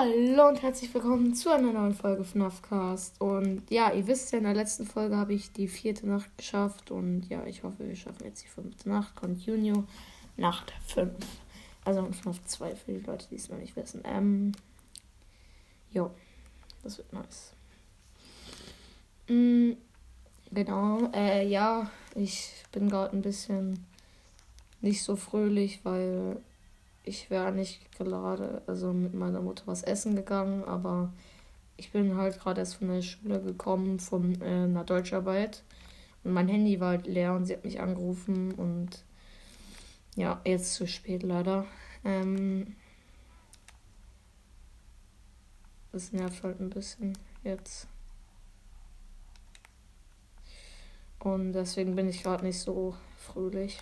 Hallo und herzlich willkommen zu einer neuen Folge FNAF Cast. Und ja, ihr wisst ja, in der letzten Folge habe ich die vierte Nacht geschafft. Und ja, ich hoffe, wir schaffen jetzt die fünfte Nacht. Continue Nacht 5. Also FNAF 2 für die Leute, die es noch nicht wissen. Ähm, jo, das wird nice. Mm, genau, äh, ja, ich bin gerade ein bisschen nicht so fröhlich, weil ich wäre nicht gerade, also mit meiner Mutter was essen gegangen, aber ich bin halt gerade erst von der Schule gekommen, von äh, einer Deutscharbeit. Und mein Handy war halt leer und sie hat mich angerufen und ja, jetzt zu spät leider. Ähm, das nervt halt ein bisschen jetzt. Und deswegen bin ich gerade nicht so fröhlich.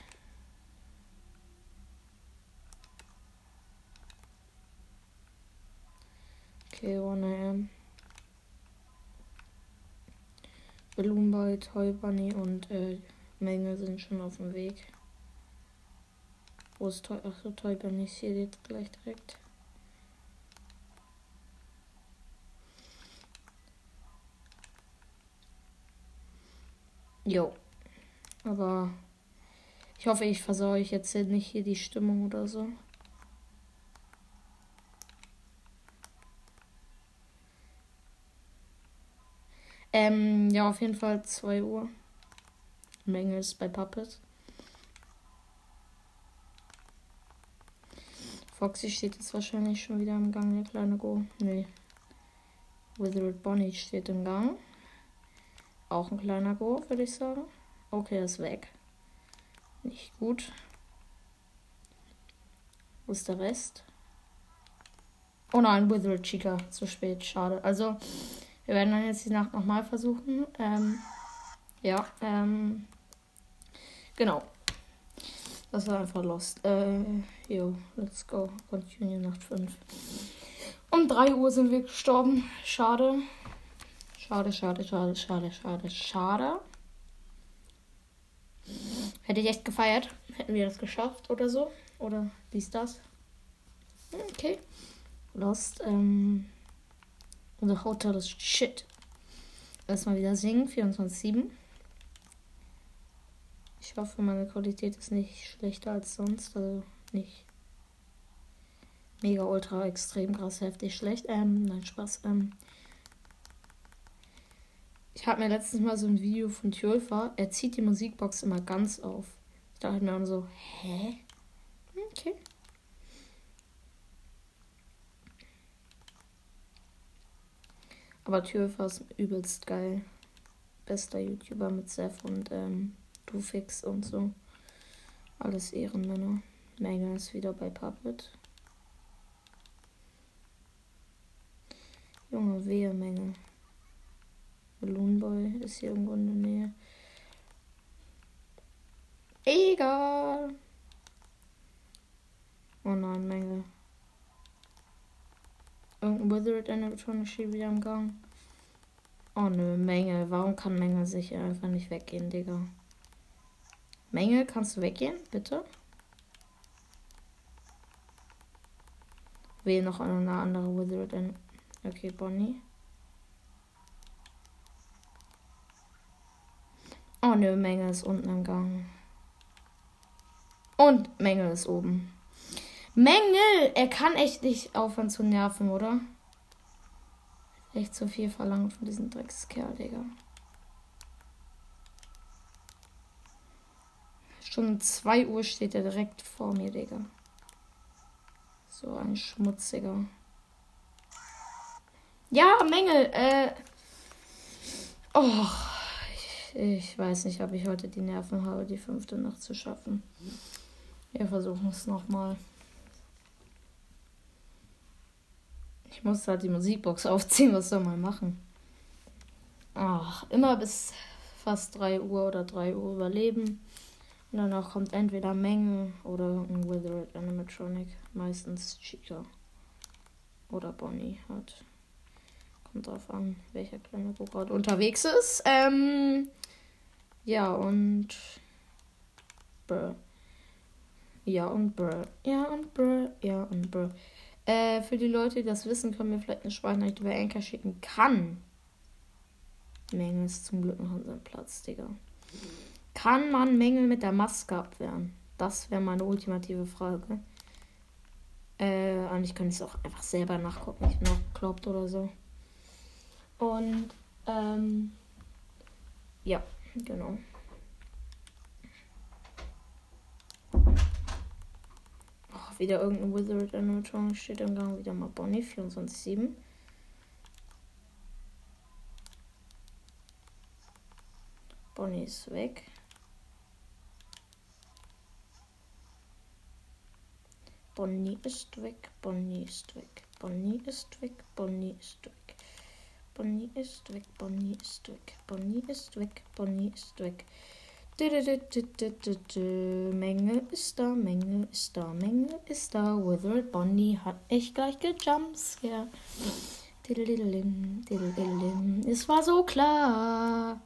Okay, 1 am. Balloon Boy, Toy Bunny und äh, Menge sind schon auf dem Weg. Wo ist Toy? Achso, Toy Bunny ist hier jetzt gleich direkt. Jo. Aber ich hoffe, ich versorge ich jetzt nicht hier die Stimmung oder so. Ähm, ja, auf jeden Fall 2 Uhr. Menge ist bei Puppet. Foxy steht jetzt wahrscheinlich schon wieder im Gang, der kleine Go. Nee. Withered Bonnie steht im Gang. Auch ein kleiner Go, würde ich sagen. Okay, er ist weg. Nicht gut. Wo ist der Rest? Oh nein, Withered Chica. Zu spät, schade. Also, wir werden dann jetzt die Nacht nochmal versuchen. Ähm, ja, ähm, genau. Das war einfach lost. Äh, jo, let's go. Continue Nacht 5. Um 3 Uhr sind wir gestorben. Schade. Schade, schade, schade, schade, schade, schade. Hätte ich echt gefeiert. Hätten wir das geschafft oder so. Oder wie ist das? Okay. Lost. Ähm, unser Hotel ist shit. Erstmal wieder singen, 24-7. Ich hoffe, meine Qualität ist nicht schlechter als sonst. Also nicht mega, ultra, extrem, krass, heftig, schlecht. Ähm, nein, Spaß. Ähm, ich habe mir letztens mal so ein Video von Tjulfa. Er zieht die Musikbox immer ganz auf. Ich dachte mir dann so, hä? Okay. Aber Türfer ist übelst geil. Bester YouTuber mit Seth und ähm, Dufix und so. Alles Ehrenmänner. Menge ist wieder bei Puppet. Junge, wehe Menge. Balloon Boy ist hier irgendwo in der Nähe. Egal. Oh nein, Menge. Irgendein Withered Animatronic wieder am Gang. Oh nö, Menge. Warum kann Menge sich einfach nicht weggehen, Digga? Menge, kannst du weggehen, bitte? Wähle noch eine andere Withered An Okay, Bonnie. Oh nö, Menge ist unten am Gang. Und Menge ist oben. Mängel! Er kann echt nicht aufhören zu nerven, oder? Echt zu viel verlangt von diesem Dreckskerl, Digga. Schon 2 Uhr steht er direkt vor mir, Digga. So ein schmutziger. Ja, Mängel, äh. Oh, ich, ich weiß nicht, ob ich heute die Nerven habe, die fünfte Nacht zu schaffen. Wir versuchen es nochmal. Muss halt die Musikbox aufziehen, was soll man machen? Ach, immer bis fast 3 Uhr oder 3 Uhr überleben. Und danach kommt entweder Menge oder ein Withered Animatronic. Meistens Chica. Oder Bonnie hat. Kommt drauf an, welcher kleine Buch gerade unterwegs ist. Ähm, ja, und. Brr. Ja, und brr. Ja, und brr. Ja, und brr. Äh, für die Leute, die das wissen, können wir vielleicht eine Sprachnachricht über Anker schicken. Kann. Mängel ist zum Glück noch an seinem Platz, Digga. Kann man Mängel mit der Maske abwehren? Das wäre meine ultimative Frage. Äh, könnte ich es auch einfach selber nachgucken, ich noch glaubt oder so. Und, ähm, ja, genau. Wieder irgendein Wizard Animatronic steht im Gang, wieder mal Bonnie 24-7. Bonnie ist weg. Bonnie ist weg, Bonnie ist weg, Bonnie ist weg, Bonnie ist weg. Bonnie ist weg, Bonnie ist weg, Bonnie ist weg, Bonnie ist weg. Menge ist da, Menge ist da, Menge ist da. Withered Bonnie hat echt gleich gejumpscare. Es war so klar.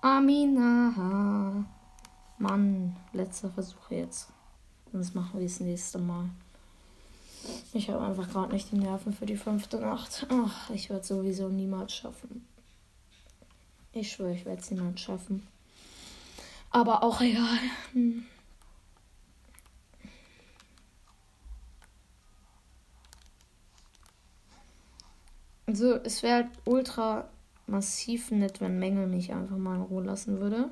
Amina. Mann, letzter Versuch jetzt. Sonst machen wir es nächste Mal. Ich habe einfach gerade nicht die Nerven für die fünfte Nacht. Ach, ich werde sowieso niemals schaffen. Ich schwöre, ich werde es niemals schaffen. Aber auch egal. Hm. Also, es wäre halt ultra massiv nett, wenn Mängel mich einfach mal in Ruhe lassen würde.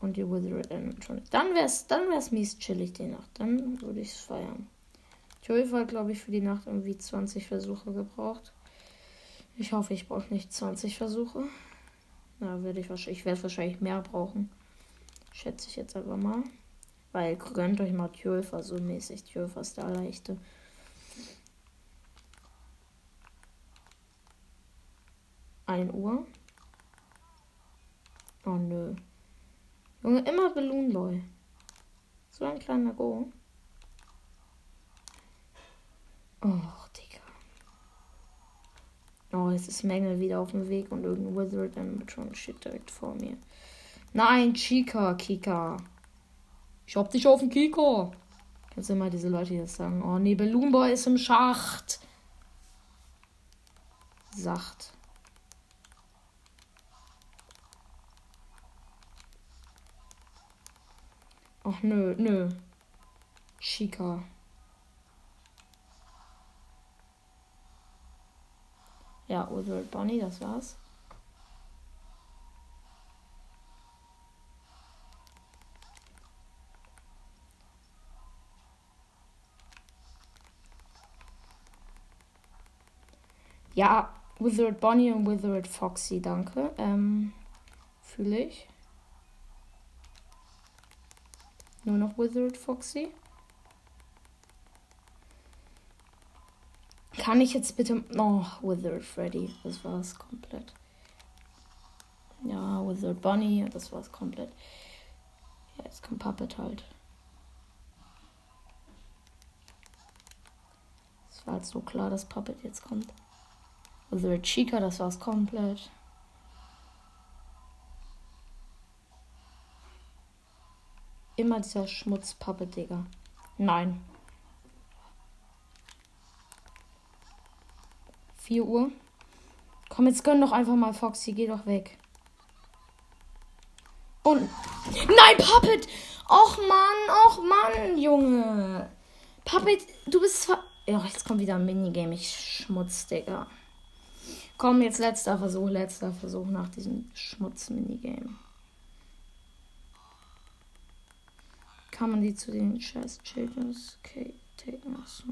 Und die Withered Animatronic. Dann wäre es dann wär's mies chillig die Nacht. Dann würde ich es feiern. Joey hat, glaube ich, für die Nacht irgendwie 20 Versuche gebraucht. Ich hoffe, ich brauche nicht 20 Versuche. Na, werde ich wahrscheinlich. Ich werde wahrscheinlich mehr brauchen. Schätze ich jetzt einfach mal. Weil gönnt euch mal Tjölfer so mäßig. Tjölfer ist der leichte. Ein Uhr. Oh nö. Junge, immer Balloon Boy. So ein kleiner Go. Och. Oh, jetzt ist Mängel wieder auf dem Weg und irgendein Wizard Animatron steht direkt vor mir. Nein, Chica, Kika. Ich hab dich auf dem Kika. Kannst du immer diese Leute jetzt sagen? Oh nee, Boy ist im Schacht. Sacht. Ach nö, nö. Chica. Ja, Oswald Bonnie, das war's. Ja, Withered Bonnie und Withered Foxy, danke. Ähm, fühle ich. Nur noch Withered Foxy. Kann ich jetzt bitte. Oh, Withered Freddy. Das war es komplett. Ja, Withered Bunny. Das war es komplett. Ja, jetzt kommt Puppet halt. Es war halt so klar, dass Puppet jetzt kommt. Withered Chica, das war es komplett. Immer dieser Schmutzpuppe, Digga. Nein. 4 Uhr. Komm, jetzt gönn doch einfach mal Foxy. Geh doch weg. Und. Nein, Puppet! Och Mann, och Mann, Junge. Puppet, du bist ver. Ja, jetzt kommt wieder ein Minigame. Ich schmutz, Digga. Komm, jetzt letzter Versuch, letzter Versuch nach diesem Schmutz-Minigame. Kann man die zu den scheiß Children's Okay, taken? Achso.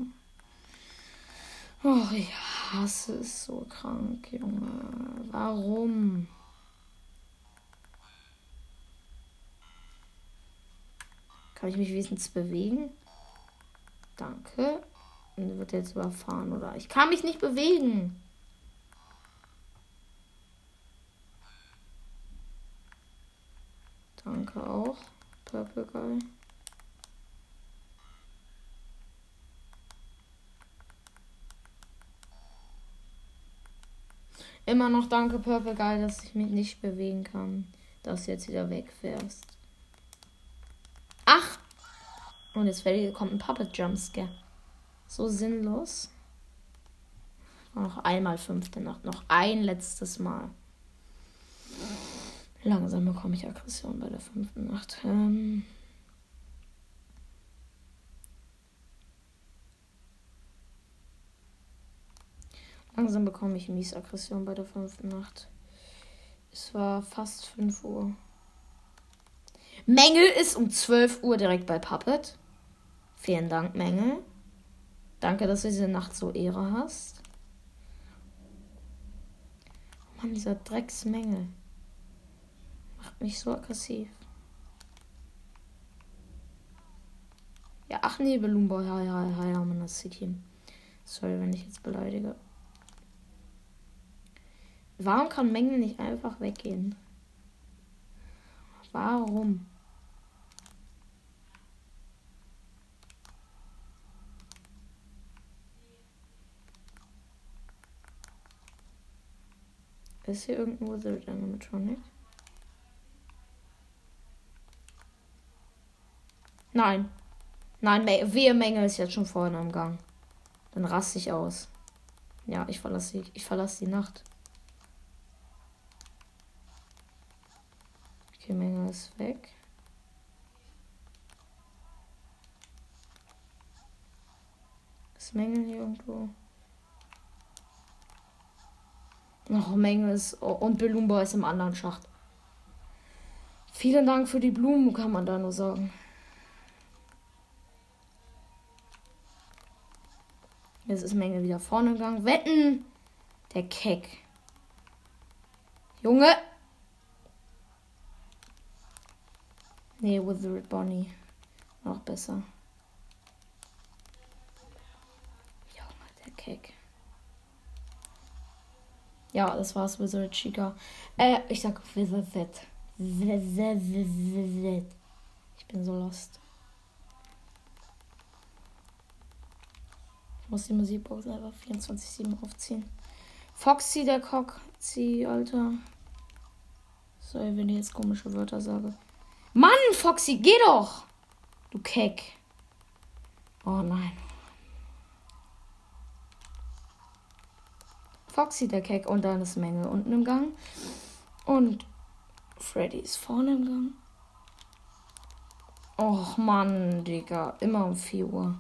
Oh, ich hasse es so krank, Junge. Warum? Kann ich mich wenigstens bewegen? Danke. Und wird jetzt überfahren, oder? Ich kann mich nicht bewegen. Danke auch, Purple Guy. Immer noch danke, Purple Guy, dass ich mich nicht bewegen kann. Dass du jetzt wieder wegfährst. Ach! Und jetzt kommt ein Puppet Jumpscare. So sinnlos. Noch einmal fünfte Nacht. Noch ein letztes Mal. Langsam bekomme ich Aggression bei der fünften Nacht. Ähm Langsam bekomme ich mies Aggression bei der fünften Nacht. Es war fast 5 Uhr. Mengel ist um 12 Uhr direkt bei Puppet. Vielen Dank, Mengel. Danke, dass du diese Nacht so Ehre hast. Mann, dieser Drecksmengel. Macht mich so aggressiv. Ja, ach nee, Belumbo, ja, ja, ja, ja, man, das City. Sorry, wenn ich jetzt beleidige. Warum kann Mengel nicht einfach weggehen? Warum? Ist hier irgendwo Wizard Animatronic? Nein. Nein, wehe Menge ist jetzt schon vorne am Gang. Dann raste ich aus. Ja, ich verlasse ich verlasse die Nacht. Ist weg. Ist Menge hier irgendwo? Noch Menge ist. Und Belumba ist im anderen Schacht. Vielen Dank für die Blumen, kann man da nur sagen. Jetzt ist Menge wieder vorne gegangen. Wetten! Der Keck. Junge! Nee, Withered Bonnie. Noch besser. Junge, der Keck. Ja, das war's, Wizard Chica. Äh, ich sag Wizard. Ich bin so lost. Ich muss die Musikbox einfach 24-7 aufziehen. Foxy, der Cock. Zieh, Alter. Sorry, wenn ich jetzt komische Wörter sage. Mann, Foxy, geh doch! Du Keck. Oh nein. Foxy, der Keck, und dann ist Menge unten im Gang. Und Freddy ist vorne im Gang. Och Mann, Digga. Immer um 4 Uhr.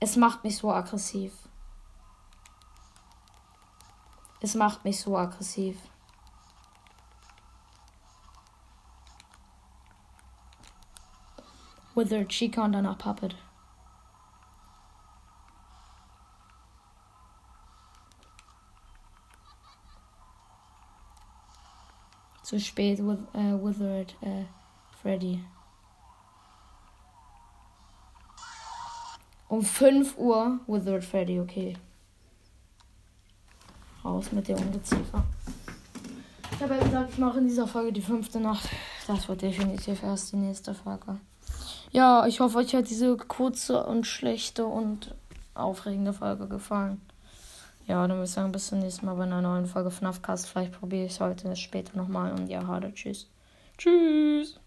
Es macht mich so aggressiv. Es macht mich so aggressiv. Withered Chica und danach Puppet. Zu spät, with, äh, Withered äh, Freddy. Um 5 Uhr Withered Freddy, okay. Raus mit der Ungeziefer. Ich habe ja gesagt, ich mache in dieser Folge die fünfte Nacht. Das wird definitiv erst die nächste Folge. Ja, ich hoffe, euch hat diese kurze und schlechte und aufregende Folge gefallen. Ja, dann würde ich sagen, bis zum nächsten Mal bei einer neuen Folge FNAF Cast. Vielleicht probiere ich es heute später nochmal und ja, hade, tschüss. Tschüss.